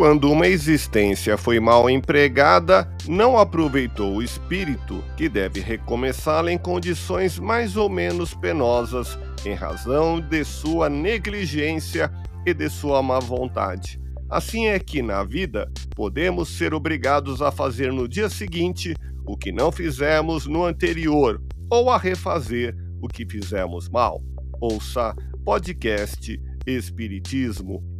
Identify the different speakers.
Speaker 1: Quando uma existência foi mal empregada, não aproveitou o espírito, que deve recomeçá-la em condições mais ou menos penosas, em razão de sua negligência e de sua má vontade. Assim é que, na vida, podemos ser obrigados a fazer no dia seguinte o que não fizemos no anterior, ou a refazer o que fizemos mal. Ouça podcast Espiritismo